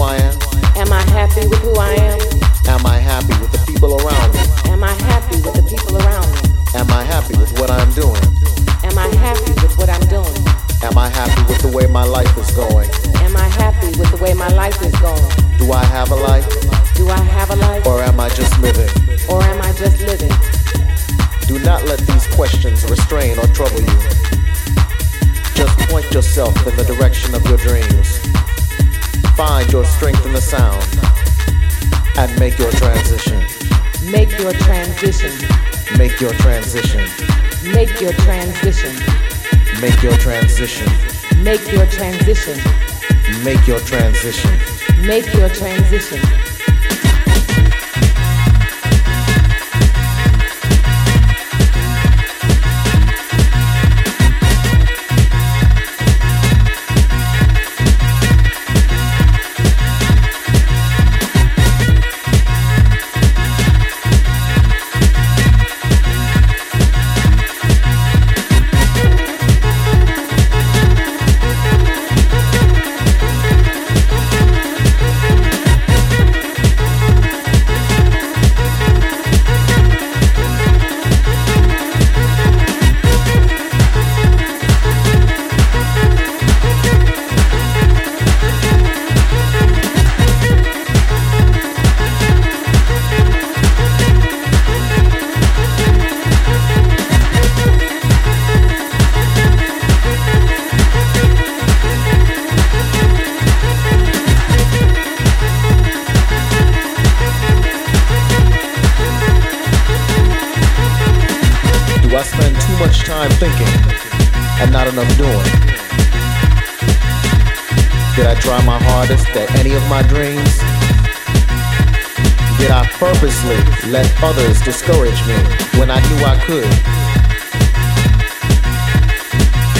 who I am? Am I happy with who I am? Am I happy with the people around me? Am I happy with the people around me? Am I happy with what I'm doing? Am I happy with what I'm doing? Am I happy with the way my life is going? Am I happy with the way my life is going? Do I have a life? Do I have a life? Or am I just living? Or am I just living? Do not let these questions restrain or trouble you. Just point yourself in the direction of your dreams. Find your strength in the sound and make your transition. Make your transition. Make your transition. Make your transition. Make your transition. Make your transition. Make your transition. Make your transition. Let others discourage me when I knew I could?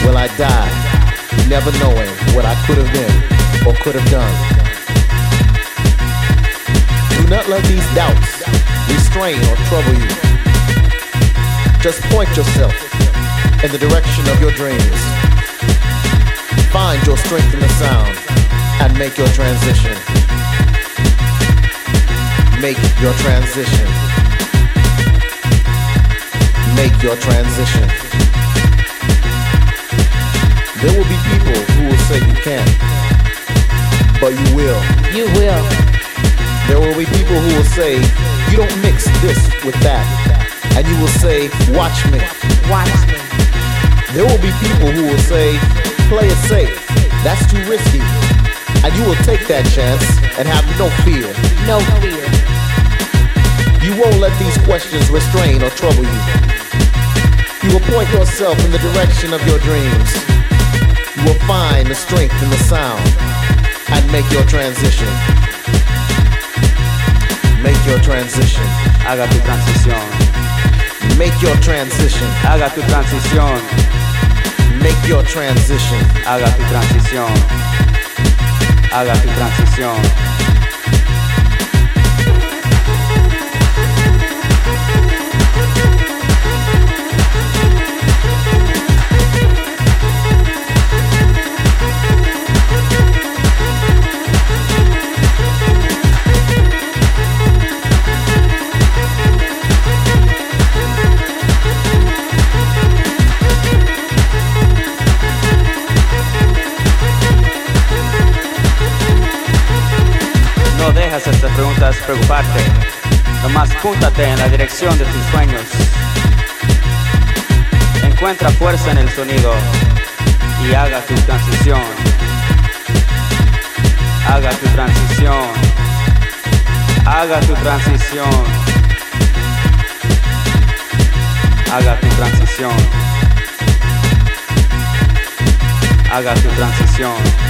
Will I die never knowing what I could have been or could have done? Do not let these doubts restrain or trouble you. Just point yourself in the direction of your dreams. Find your strength in the sound and make your transition. Make your transition. Make your transition. There will be people who will say you can't, but you will. You will. There will be people who will say you don't mix this with that, and you will say, watch me. Watch me. There will be people who will say, play it safe. That's too risky. And you will take that chance and have no fear. No fear. You won't let these questions restrain or trouble you. You will point yourself in the direction of your dreams. You will find the strength in the sound and make your transition. Make your transition. Haga tu transición. Make your transition. Haga tu transición. Make your transition. Haga tu transición. Haga tu transición. Preguntas preocuparte. Nomás púntate en la dirección de tus sueños. Encuentra fuerza en el sonido y haga tu transición. Haga tu transición. Haga tu transición. Haga tu transición. Haga tu transición.